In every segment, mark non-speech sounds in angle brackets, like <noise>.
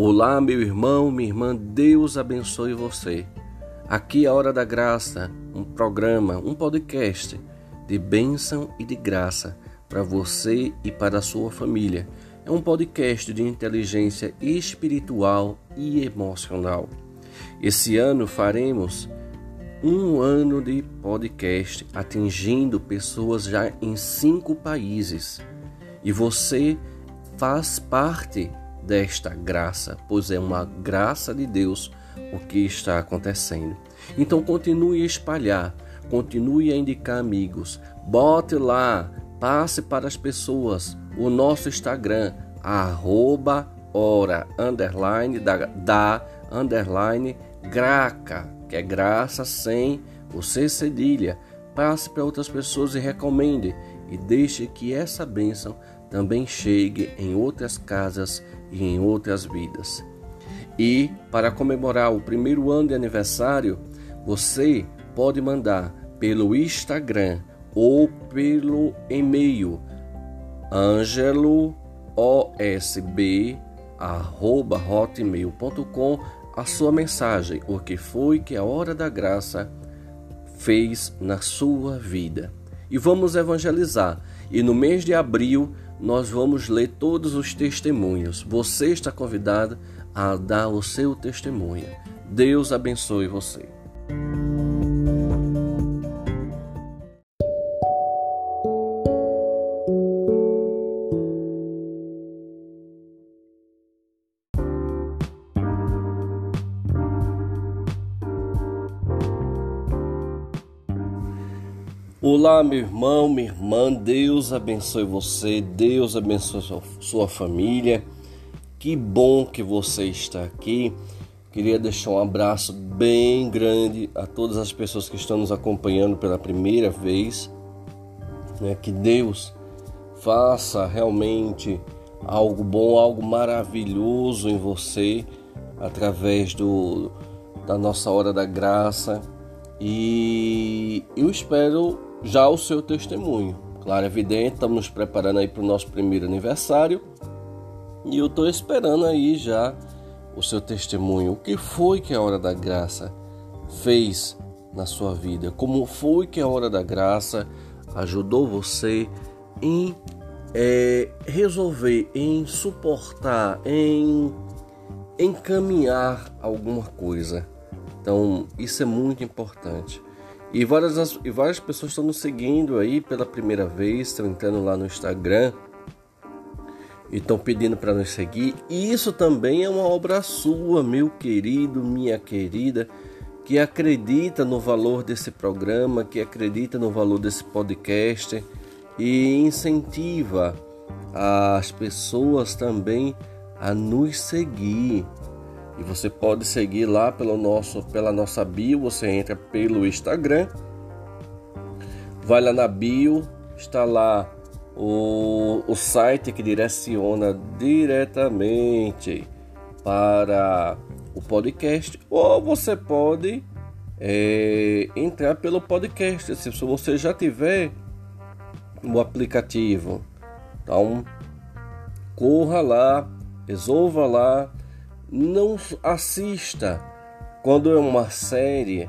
Olá, meu irmão, minha irmã, Deus abençoe você. Aqui é a Hora da Graça, um programa, um podcast de bênção e de graça para você e para a sua família. É um podcast de inteligência espiritual e emocional. Esse ano faremos um ano de podcast atingindo pessoas já em cinco países. E você faz parte desta graça, pois é uma graça de Deus o que está acontecendo. Então continue a espalhar, continue a indicar amigos, bote lá, passe para as pessoas o nosso Instagram, arroba hora, underline, da, da underline, graca, que é graça sem o C cedilha. Passe para outras pessoas e recomende e deixe que essa bênção também chegue em outras casas e em outras vidas. E para comemorar o primeiro ano de aniversário, você pode mandar pelo Instagram ou pelo e-mail angeloosb@hotmail.com a sua mensagem, o que foi que a hora da graça fez na sua vida. E vamos evangelizar. E no mês de abril nós vamos ler todos os testemunhos. Você está convidado a dar o seu testemunho. Deus abençoe você. Meu irmão, minha irmã, Deus abençoe você, Deus abençoe sua, sua família. Que bom que você está aqui. Queria deixar um abraço bem grande a todas as pessoas que estão nos acompanhando pela primeira vez. Né? Que Deus faça realmente algo bom, algo maravilhoso em você através do, da nossa hora da graça. E eu espero já o seu testemunho. Claro, evidente, estamos nos preparando aí para o nosso primeiro aniversário e eu estou esperando aí já o seu testemunho. O que foi que a Hora da Graça fez na sua vida? Como foi que a Hora da Graça ajudou você em é, resolver, em suportar, em encaminhar alguma coisa? Então, isso é muito importante. E várias, e várias pessoas estão nos seguindo aí pela primeira vez, estão entrando lá no Instagram e estão pedindo para nos seguir. E isso também é uma obra sua, meu querido, minha querida, que acredita no valor desse programa, que acredita no valor desse podcast e incentiva as pessoas também a nos seguir. E você pode seguir lá pelo nosso, pela nossa bio, você entra pelo Instagram, vai lá na bio, está lá o, o site que direciona diretamente para o podcast, ou você pode é, entrar pelo podcast, se você já tiver o aplicativo. Então, corra lá, resolva lá não assista quando é uma série,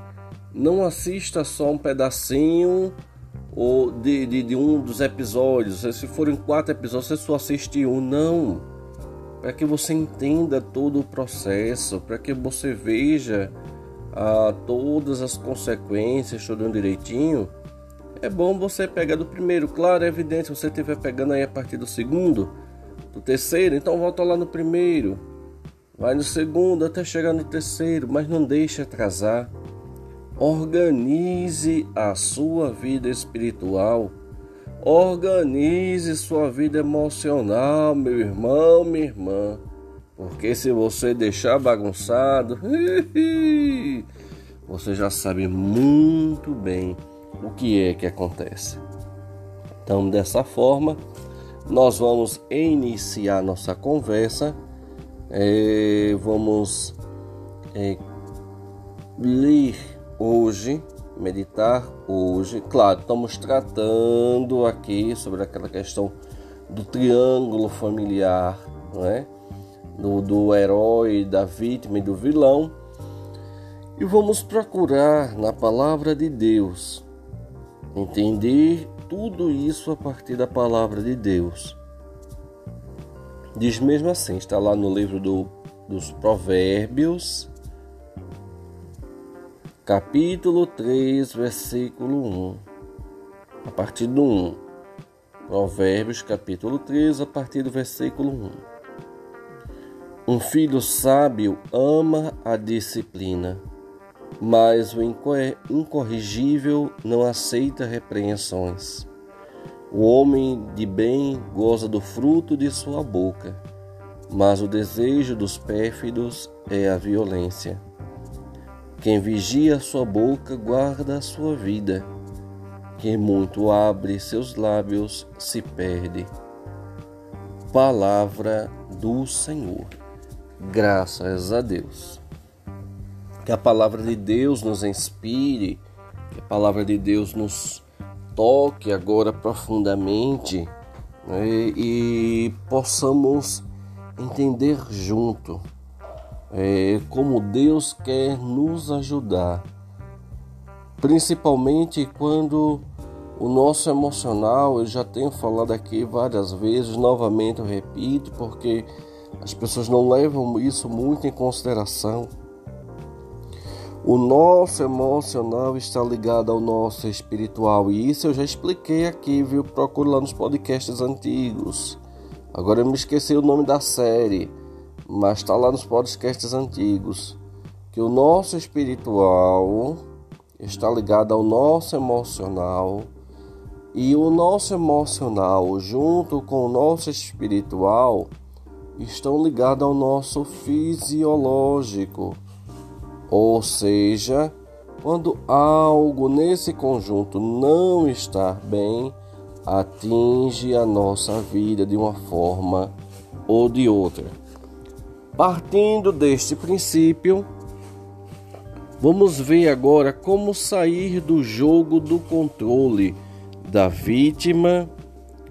não assista só um pedacinho ou de, de, de um dos episódios. Se forem quatro episódios, você só assiste um, não. Para que você entenda todo o processo, para que você veja ah, todas as consequências, tudo direitinho. É bom você pegar do primeiro, claro, é evidente, se você estiver pegando aí a partir do segundo, do terceiro, então volta lá no primeiro Vai no segundo até chegar no terceiro, mas não deixe atrasar. Organize a sua vida espiritual. Organize sua vida emocional, meu irmão, minha irmã. Porque se você deixar bagunçado, <laughs> você já sabe muito bem o que é que acontece. Então, dessa forma, nós vamos iniciar nossa conversa é, vamos é, ler hoje, meditar hoje. Claro, estamos tratando aqui sobre aquela questão do triângulo familiar, não é? do, do herói, da vítima e do vilão. E vamos procurar na palavra de Deus entender tudo isso a partir da palavra de Deus. Diz mesmo assim, está lá no livro do, dos Provérbios, capítulo 3, versículo 1. A partir do 1. Provérbios, capítulo 3, a partir do versículo 1. Um filho sábio ama a disciplina, mas o incorrigível não aceita repreensões. O homem de bem goza do fruto de sua boca, mas o desejo dos pérfidos é a violência. Quem vigia sua boca guarda a sua vida. Quem muito abre seus lábios se perde. Palavra do Senhor. Graças a Deus. Que a palavra de Deus nos inspire, que a palavra de Deus nos toque agora profundamente né, e possamos entender junto é, como Deus quer nos ajudar, principalmente quando o nosso emocional, eu já tenho falado aqui várias vezes, novamente eu repito, porque as pessoas não levam isso muito em consideração. O nosso emocional está ligado ao nosso espiritual e isso eu já expliquei aqui, viu? Procure lá nos podcasts antigos. Agora eu me esqueci o nome da série, mas está lá nos podcasts antigos. Que o nosso espiritual está ligado ao nosso emocional e o nosso emocional, junto com o nosso espiritual, estão ligados ao nosso fisiológico. Ou seja, quando algo nesse conjunto não está bem, atinge a nossa vida de uma forma ou de outra. Partindo deste princípio, vamos ver agora como sair do jogo do controle da vítima,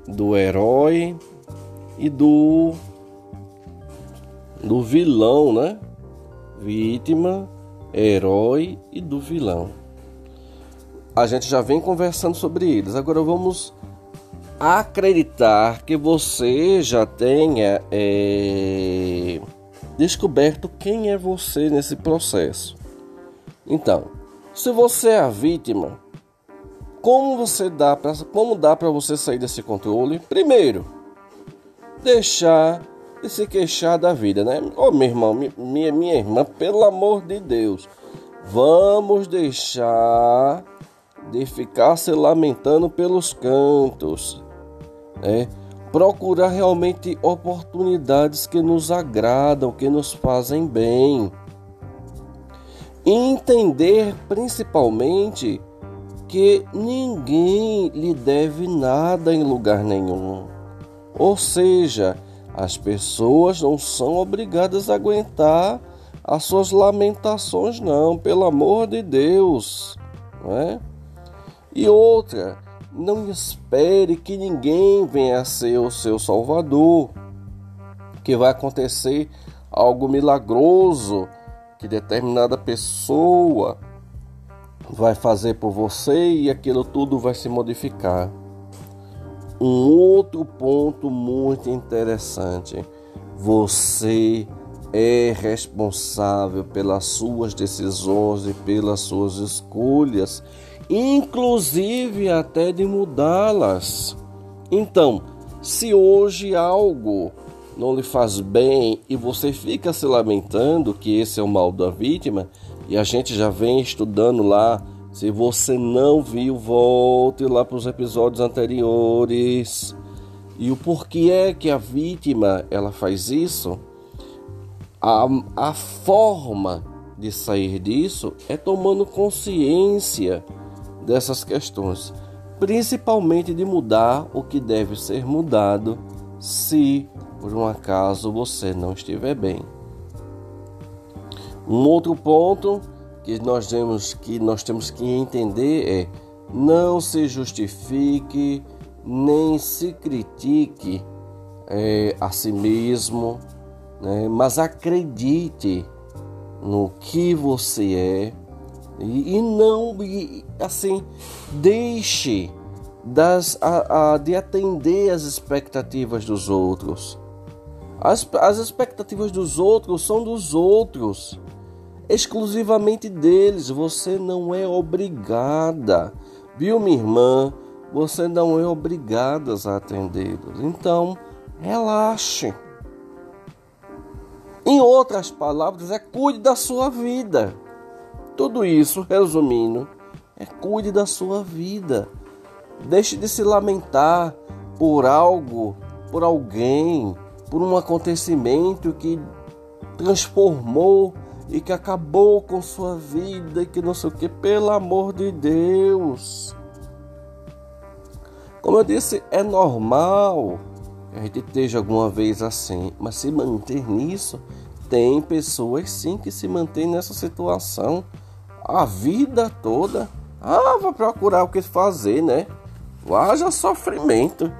do herói e do do vilão, né? Vítima, herói e do vilão. A gente já vem conversando sobre eles. Agora vamos acreditar que você já tenha é, descoberto quem é você nesse processo. Então, se você é a vítima, como você dá para como dá para você sair desse controle? Primeiro, deixar e se queixar da vida, né? Ô oh, meu irmão, minha, minha irmã, pelo amor de Deus, vamos deixar de ficar se lamentando pelos cantos, né? Procurar realmente oportunidades que nos agradam, que nos fazem bem. Entender principalmente que ninguém lhe deve nada em lugar nenhum. Ou seja, as pessoas não são obrigadas a aguentar as suas lamentações, não, pelo amor de Deus. Não é? E outra, não espere que ninguém venha a ser o seu salvador, que vai acontecer algo milagroso que determinada pessoa vai fazer por você e aquilo tudo vai se modificar. Um outro ponto muito interessante: você é responsável pelas suas decisões e pelas suas escolhas, inclusive até de mudá-las. Então, se hoje algo não lhe faz bem e você fica se lamentando que esse é o mal da vítima, e a gente já vem estudando lá se você não viu, volte lá para os episódios anteriores. E o porquê é que a vítima ela faz isso? A, a forma de sair disso é tomando consciência dessas questões, principalmente de mudar o que deve ser mudado se por um acaso você não estiver bem. Um outro ponto que nós temos que nós temos que entender é não se justifique nem se critique é, a si mesmo, né? mas acredite no que você é e, e não e, assim deixe das, a, a, de atender as expectativas dos outros. As, as expectativas dos outros são dos outros, exclusivamente deles. Você não é obrigada, viu, minha irmã? Você não é obrigada a atendê-los. Então, relaxe. Em outras palavras, é cuide da sua vida. Tudo isso, resumindo, é cuide da sua vida. Deixe de se lamentar por algo, por alguém, por um acontecimento que transformou e que acabou com sua vida e que não sei o que, pelo amor de Deus. Como eu disse, é normal que a gente esteja alguma vez assim, mas se manter nisso, tem pessoas sim que se mantêm nessa situação a vida toda. Ah, vou procurar o que fazer, né? Haja sofrimento.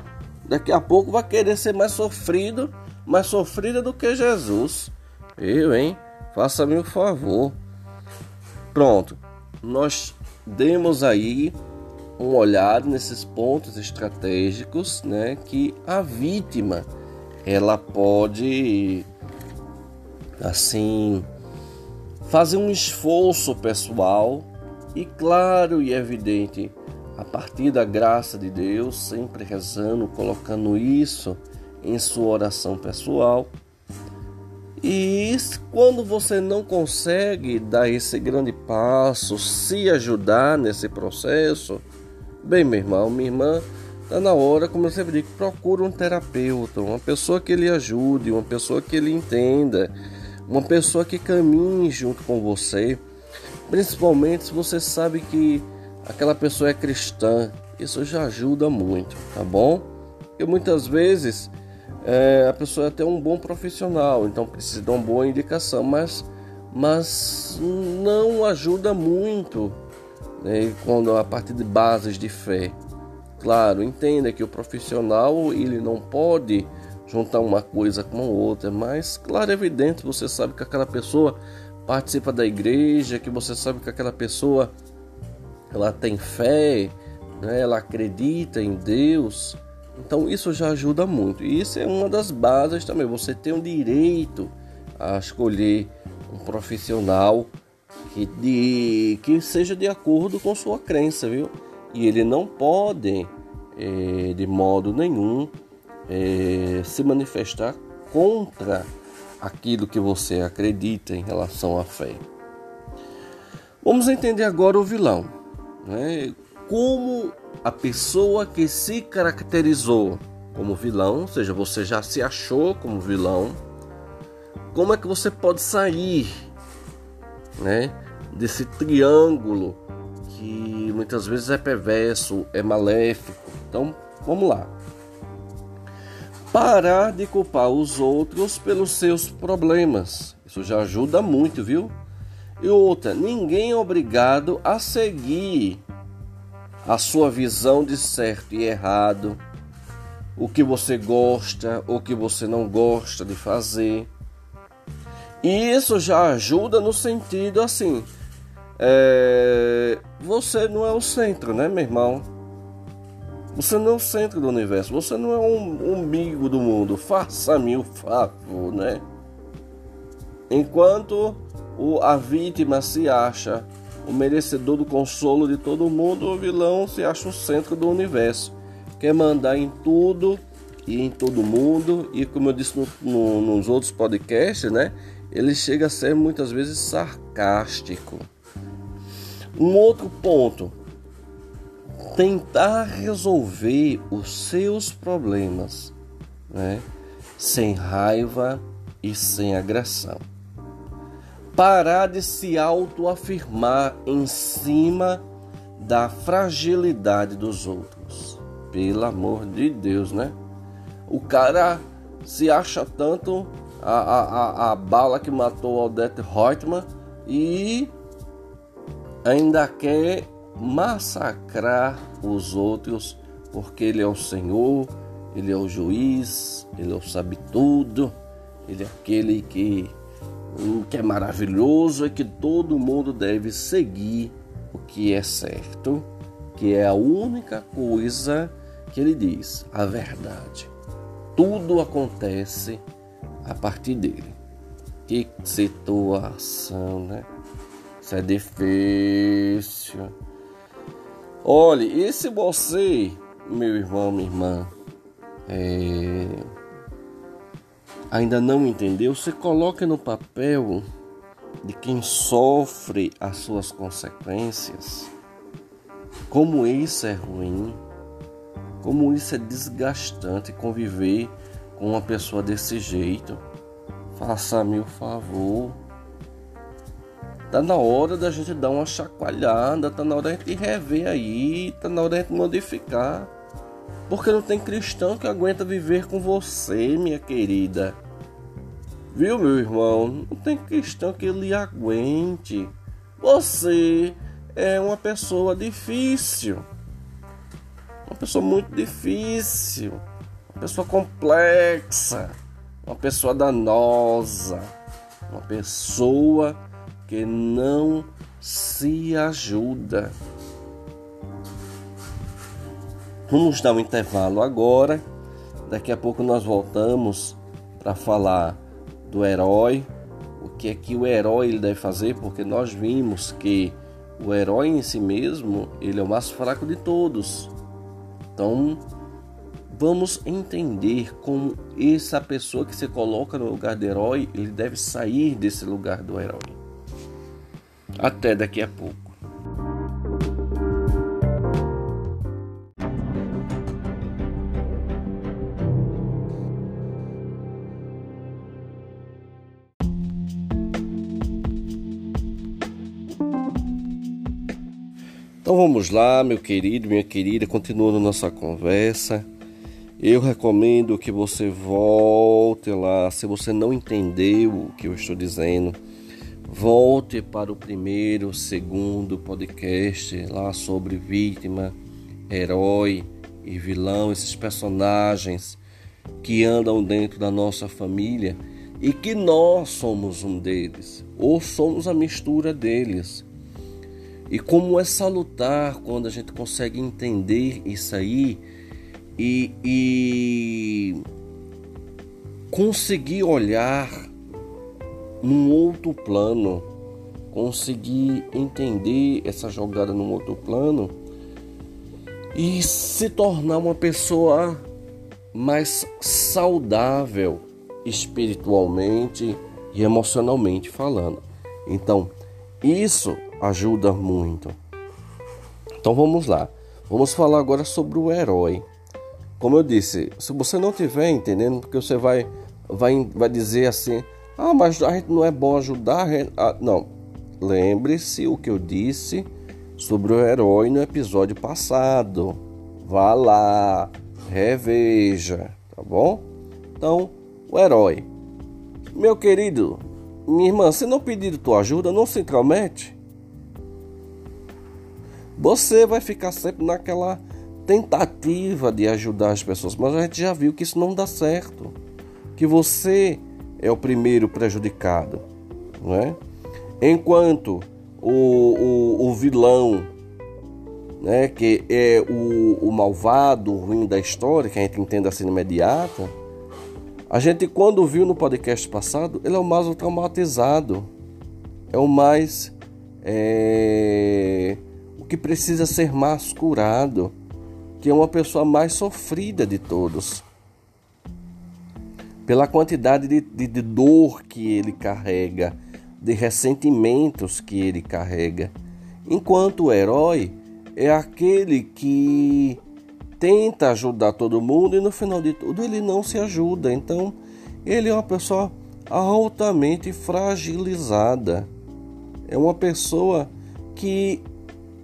Daqui a pouco vai querer ser mais sofrido, mais sofrida do que Jesus. Eu, hein? Faça-me o favor. Pronto. Nós demos aí um olhar nesses pontos estratégicos, né, que a vítima ela pode assim fazer um esforço pessoal e claro e evidente a partir da graça de Deus, sempre rezando, colocando isso em sua oração pessoal. E quando você não consegue dar esse grande passo, se ajudar nesse processo, Bem, meu irmão, minha irmã, está na hora, como eu sempre digo, procura um terapeuta, uma pessoa que lhe ajude, uma pessoa que lhe entenda, uma pessoa que caminhe junto com você, principalmente se você sabe que aquela pessoa é cristã, isso já ajuda muito, tá bom? Porque muitas vezes é, a pessoa é até um bom profissional, então precisa de uma boa indicação, mas, mas não ajuda muito né, quando a partir de bases de fé. Claro, entenda que o profissional ele não pode juntar uma coisa com outra, mas claro, é evidente, você sabe que aquela pessoa participa da igreja, que você sabe que aquela pessoa ela tem fé, né, ela acredita em Deus. Então isso já ajuda muito. E isso é uma das bases também. Você tem o direito a escolher um profissional que, de, que seja de acordo com sua crença, viu? E ele não pode, é, de modo nenhum, é, se manifestar contra aquilo que você acredita em relação à fé. Vamos entender agora o vilão. Né? Como a pessoa que se caracterizou como vilão, ou seja, você já se achou como vilão, como é que você pode sair né? Desse triângulo que muitas vezes é perverso, é maléfico. Então, vamos lá. Parar de culpar os outros pelos seus problemas. Isso já ajuda muito, viu? E outra, ninguém é obrigado a seguir a sua visão de certo e errado, o que você gosta, o que você não gosta de fazer. E isso já ajuda no sentido assim. É, você não é o centro, né, meu irmão? Você não é o centro do universo. Você não é um umbigo do mundo. Faça-me o favor, né? Enquanto o, a vítima se acha o merecedor do consolo de todo mundo, o vilão se acha o centro do universo. Quer mandar em tudo e em todo mundo. E como eu disse no, no, nos outros podcasts, né? ele chega a ser muitas vezes sarcástico. Um outro ponto: tentar resolver os seus problemas, né? sem raiva e sem agressão. Parar de se autoafirmar em cima da fragilidade dos outros. Pelo amor de Deus, né? O cara se acha tanto a, a, a, bala que matou Odette Reutemann e ainda quer massacrar os outros porque ele é o Senhor, ele é o juiz, ele é o sabe tudo. ele é aquele que, que é maravilhoso e que todo mundo deve seguir o que é certo, que é a única coisa que ele diz, a verdade. Tudo acontece a partir dele. Que situação, né? Isso é difícil. Olhe, e se você, meu irmão, minha irmã, é, ainda não entendeu, você coloque no papel de quem sofre as suas consequências, como isso é ruim, como isso é desgastante conviver com uma pessoa desse jeito. Faça-me o favor. Tá na hora da gente dar uma chacoalhada, tá na hora de rever aí, tá na hora de modificar. Porque não tem cristão que aguenta viver com você, minha querida. Viu, meu irmão? Não tem cristão que lhe aguente. Você é uma pessoa difícil. Uma pessoa muito difícil. Uma pessoa complexa. Uma pessoa danosa. Uma pessoa que não se ajuda. Vamos dar um intervalo agora. Daqui a pouco nós voltamos para falar do herói, o que é que o herói ele deve fazer, porque nós vimos que o herói em si mesmo, ele é o mais fraco de todos. Então, vamos entender como essa pessoa que se coloca no lugar do herói, ele deve sair desse lugar do herói. Até daqui a pouco. Vamos lá, meu querido, minha querida, continuando nossa conversa. Eu recomendo que você volte lá, se você não entendeu o que eu estou dizendo Volte para o primeiro, segundo podcast lá sobre vítima, herói e vilão, esses personagens que andam dentro da nossa família e que nós somos um deles, ou somos a mistura deles. E como é salutar quando a gente consegue entender isso aí e, e conseguir olhar num outro plano, conseguir entender essa jogada num outro plano e se tornar uma pessoa mais saudável espiritualmente e emocionalmente falando. Então, isso ajuda muito. Então vamos lá. Vamos falar agora sobre o herói. Como eu disse, se você não estiver entendendo, porque você vai, vai, vai dizer assim, ah, mas a gente não é bom ajudar. Ah, não. Lembre-se o que eu disse sobre o herói no episódio passado. Vá lá, reveja, tá bom? Então, o herói. Meu querido, minha irmã, se não pedir tua ajuda, não se intromete. Você vai ficar sempre naquela tentativa de ajudar as pessoas, mas a gente já viu que isso não dá certo. Que você é o primeiro prejudicado, não é? Enquanto o, o, o vilão, né, que é o, o malvado, o ruim da história, que a gente entende assim imediata, a gente quando viu no podcast passado, ele é o mais traumatizado, é o mais é, que precisa ser mais curado, que é uma pessoa mais sofrida de todos pela quantidade de, de, de dor que ele carrega, de ressentimentos que ele carrega. Enquanto o herói é aquele que tenta ajudar todo mundo e no final de tudo ele não se ajuda. Então, ele é uma pessoa altamente fragilizada. É uma pessoa que,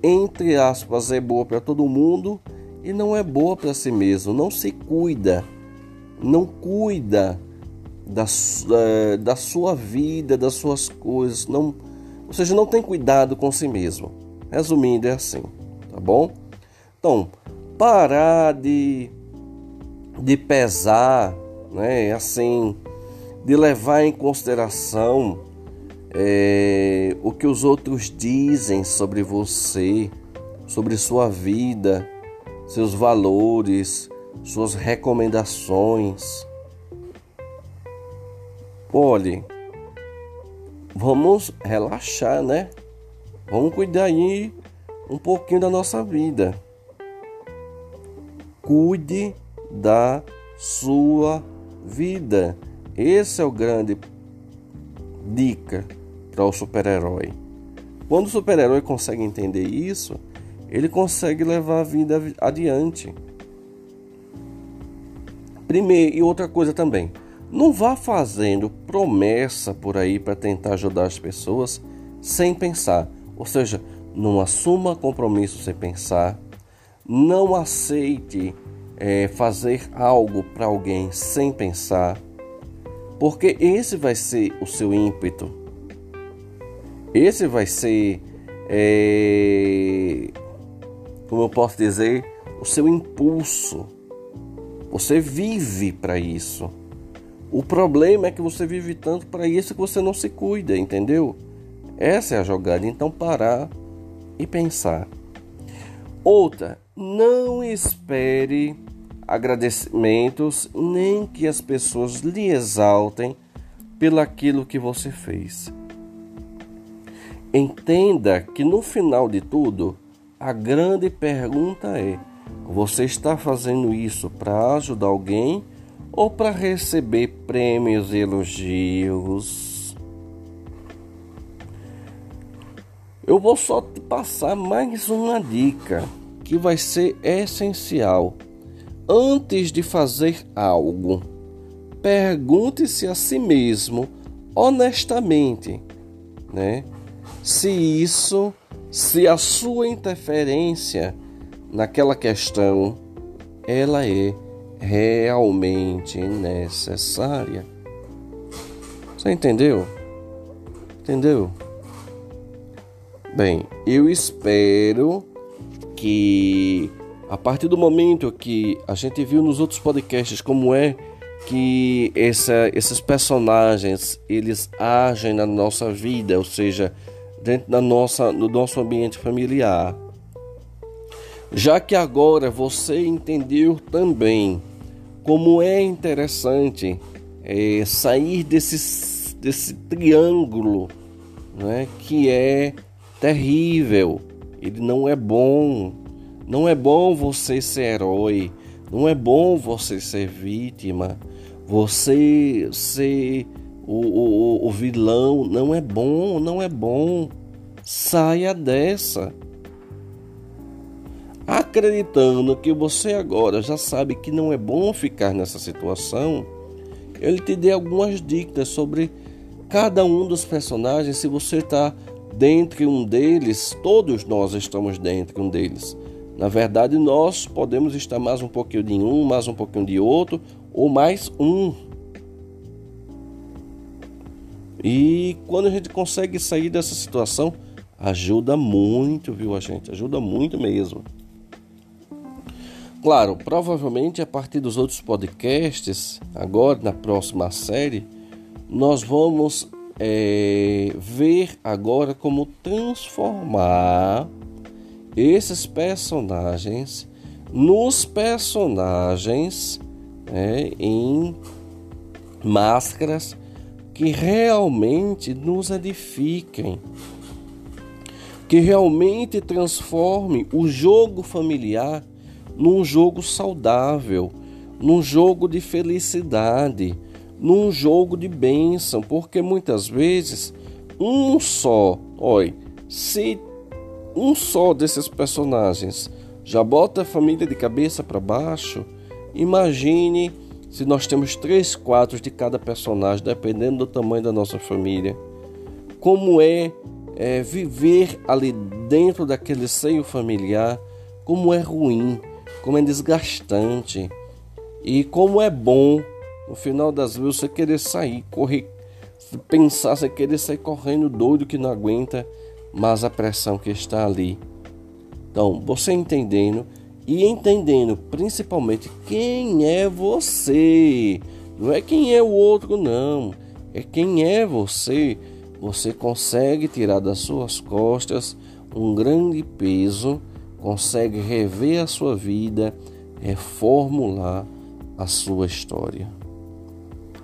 entre aspas, é boa para todo mundo e não é boa para si mesmo, não se cuida não cuida da, é, da sua vida, das suas coisas, não, ou seja, não tem cuidado com si mesmo. Resumindo, é assim, tá bom? Então, parar de, de pesar, né, assim, de levar em consideração é, o que os outros dizem sobre você, sobre sua vida, seus valores, suas recomendações. Olhe, vamos relaxar, né? Vamos cuidar aí um pouquinho da nossa vida. Cuide da sua vida. Esse é o grande dica para o super-herói. Quando o super-herói consegue entender isso, ele consegue levar a vida adiante. Primeiro, e outra coisa também, não vá fazendo promessa por aí para tentar ajudar as pessoas sem pensar. Ou seja, não assuma compromisso sem pensar, não aceite é, fazer algo para alguém sem pensar, porque esse vai ser o seu ímpeto, esse vai ser, é, como eu posso dizer, o seu impulso. Você vive para isso. O problema é que você vive tanto para isso que você não se cuida, entendeu? Essa é a jogada. Então parar e pensar. Outra, não espere agradecimentos nem que as pessoas lhe exaltem pelo aquilo que você fez. Entenda que no final de tudo, a grande pergunta é: você está fazendo isso para ajudar alguém ou para receber prêmios e elogios? Eu vou só te passar mais uma dica que vai ser essencial. Antes de fazer algo, pergunte-se a si mesmo honestamente, né? Se isso, se a sua interferência naquela questão ela é realmente necessária. Você entendeu? Entendeu? Bem, eu espero que a partir do momento que a gente viu nos outros podcasts como é que essa, esses personagens eles agem na nossa vida, ou seja, dentro da nossa, do nosso ambiente familiar. Já que agora você entendeu também como é interessante é, sair desse, desse triângulo né, que é terrível, ele não é bom. Não é bom você ser herói, não é bom você ser vítima, você ser o, o, o vilão, não é bom, não é bom. Saia dessa. Acreditando que você agora já sabe que não é bom ficar nessa situação, ele te dê algumas dicas sobre cada um dos personagens, se você está dentre um deles, todos nós estamos dentro um deles. Na verdade, nós podemos estar mais um pouquinho de um, mais um pouquinho de outro, ou mais um. E quando a gente consegue sair dessa situação, ajuda muito, viu, a gente? Ajuda muito mesmo. Claro, provavelmente a partir dos outros podcasts, agora na próxima série, nós vamos é, ver agora como transformar esses personagens nos personagens é, em máscaras que realmente nos edifiquem, que realmente transforme o jogo familiar num jogo saudável, num jogo de felicidade, num jogo de bênção, porque muitas vezes um só, olha, se um só desses personagens já bota a família de cabeça para baixo, imagine se nós temos três, quatro de cada personagem, dependendo do tamanho da nossa família. Como é, é viver ali dentro daquele seio familiar, como é ruim, como é desgastante e como é bom no final das vezes você querer sair, correr, pensar, você querer sair correndo doido que não aguenta mais a pressão que está ali. Então, você entendendo e entendendo principalmente quem é você, Não é quem é o outro, não. É quem é você. Você consegue tirar das suas costas um grande peso, consegue rever a sua vida, reformular a sua história.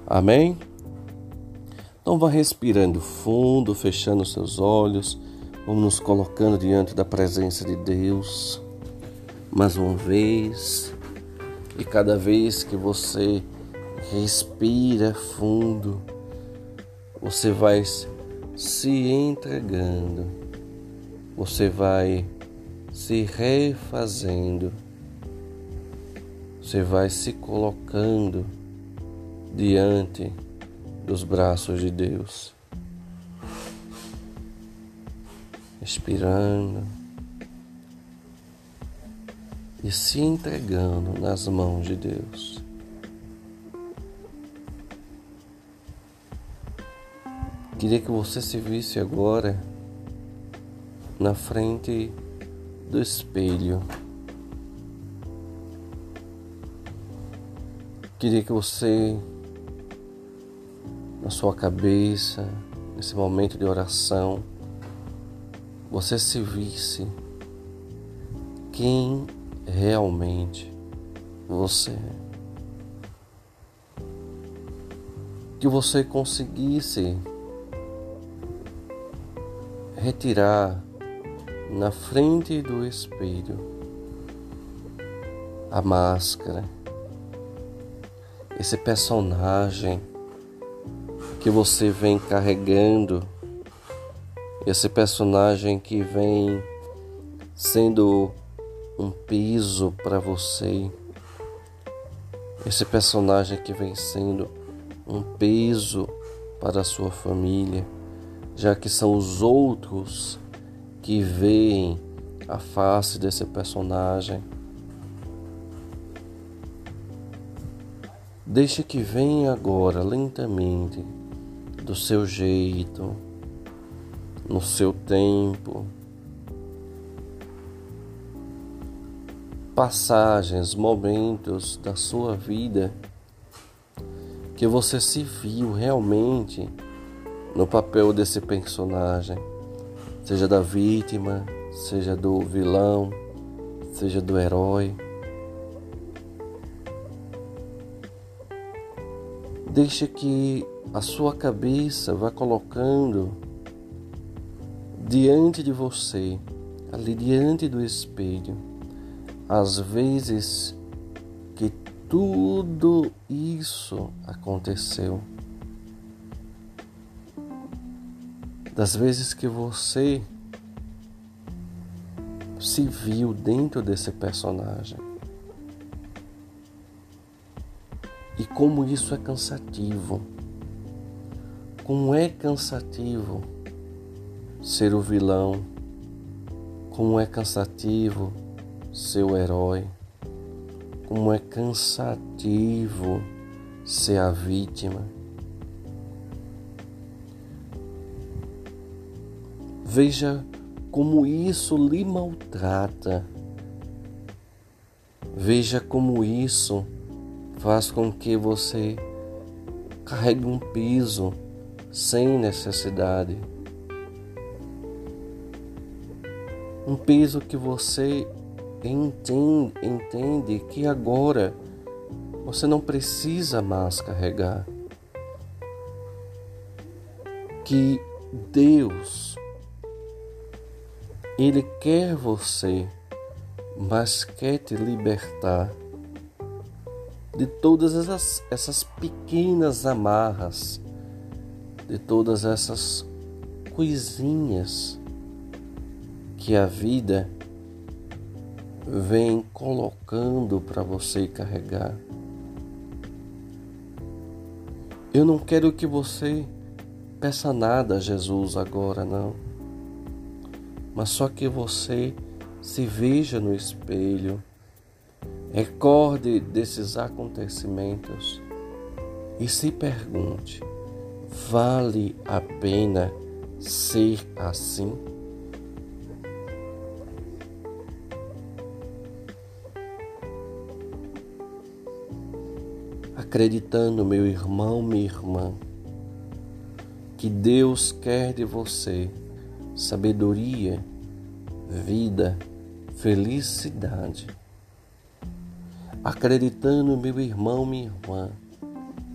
Amém? Então vá respirando fundo, fechando seus olhos, vamos nos colocando diante da presença de Deus. Mais uma vez, e cada vez que você respira fundo, você vai se entregando, você vai se refazendo, você vai se colocando diante dos braços de Deus. Respirando e se entregando nas mãos de Deus. Queria que você se visse agora na frente do espelho. Queria que você, na sua cabeça, nesse momento de oração, você se visse quem realmente você. Que você conseguisse retirar na frente do espelho a máscara, esse personagem que você vem carregando, esse personagem que vem sendo um peso para você, esse personagem que vem sendo um peso para a sua família já que são os outros que veem a face desse personagem. Deixe que venha agora lentamente, do seu jeito, no seu tempo. Passagens, momentos da sua vida que você se viu realmente no papel desse personagem, seja da vítima, seja do vilão, seja do herói. Deixe que a sua cabeça vá colocando diante de você, ali diante do espelho, as vezes que tudo isso aconteceu. das vezes que você se viu dentro desse personagem. E como isso é cansativo. Como é cansativo ser o vilão. Como é cansativo ser o herói. Como é cansativo ser a vítima Veja como isso lhe maltrata. Veja como isso faz com que você carregue um peso sem necessidade. Um peso que você entende, entende que agora você não precisa mais carregar. Que Deus ele quer você, mas quer te libertar de todas essas, essas pequenas amarras, de todas essas coisinhas que a vida vem colocando para você carregar. Eu não quero que você peça nada a Jesus agora, não mas só que você se veja no espelho, recorde desses acontecimentos e se pergunte: vale a pena ser assim? Acreditando, meu irmão, minha irmã, que Deus quer de você sabedoria, vida, felicidade. Acreditando, meu irmão, minha irmã,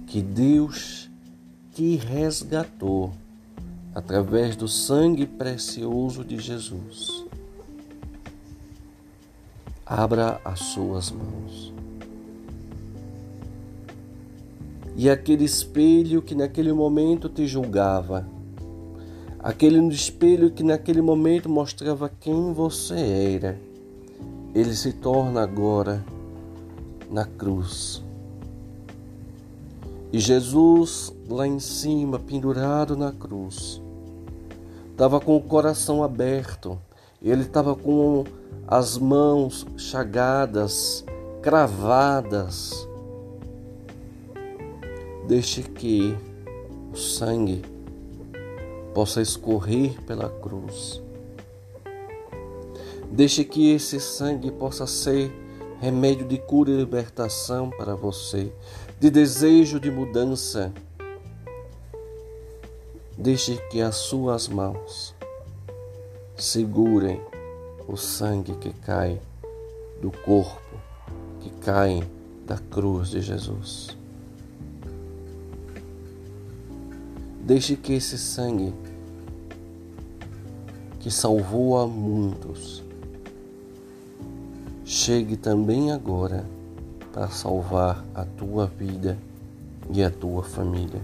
que Deus te resgatou através do sangue precioso de Jesus. Abra as suas mãos. E aquele espelho que naquele momento te julgava, aquele espelho que naquele momento mostrava quem você era, ele se torna agora na cruz. E Jesus lá em cima, pendurado na cruz, estava com o coração aberto, ele estava com as mãos chagadas, cravadas. Deixe que o sangue possa escorrer pela cruz. Deixe que esse sangue possa ser remédio de cura e libertação para você, de desejo de mudança. Deixe que as suas mãos segurem o sangue que cai do corpo, que cai da cruz de Jesus. Deixe que esse sangue que salvou a muitos chegue também agora para salvar a tua vida e a tua família.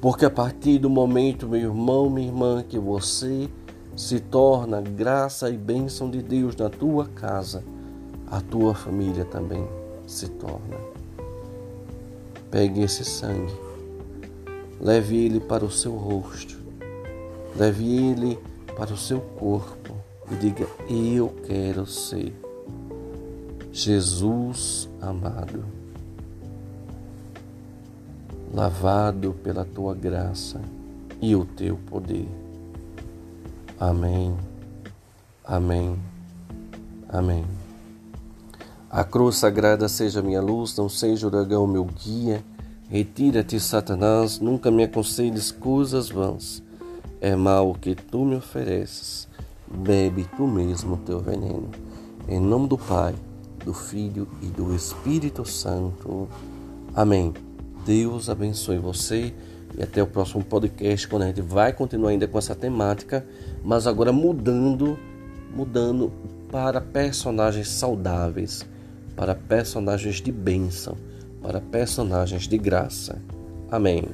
Porque a partir do momento, meu irmão, minha irmã, que você se torna graça e bênção de Deus na tua casa, a tua família também se torna. Pegue esse sangue, leve ele para o seu rosto, leve ele para o seu corpo e diga: Eu quero ser Jesus amado, lavado pela tua graça e o teu poder. Amém. Amém. Amém. A cruz sagrada seja minha luz, não seja o dragão meu guia. Retira-te, Satanás, nunca me aconselhes coisas vãs. É mal o que tu me ofereces. Bebe tu mesmo teu veneno. Em nome do Pai, do Filho e do Espírito Santo. Amém. Deus abençoe você e até o próximo podcast, quando a gente vai continuar ainda com essa temática, mas agora mudando, mudando para personagens saudáveis, para personagens de bênção, para personagens de graça. Amém.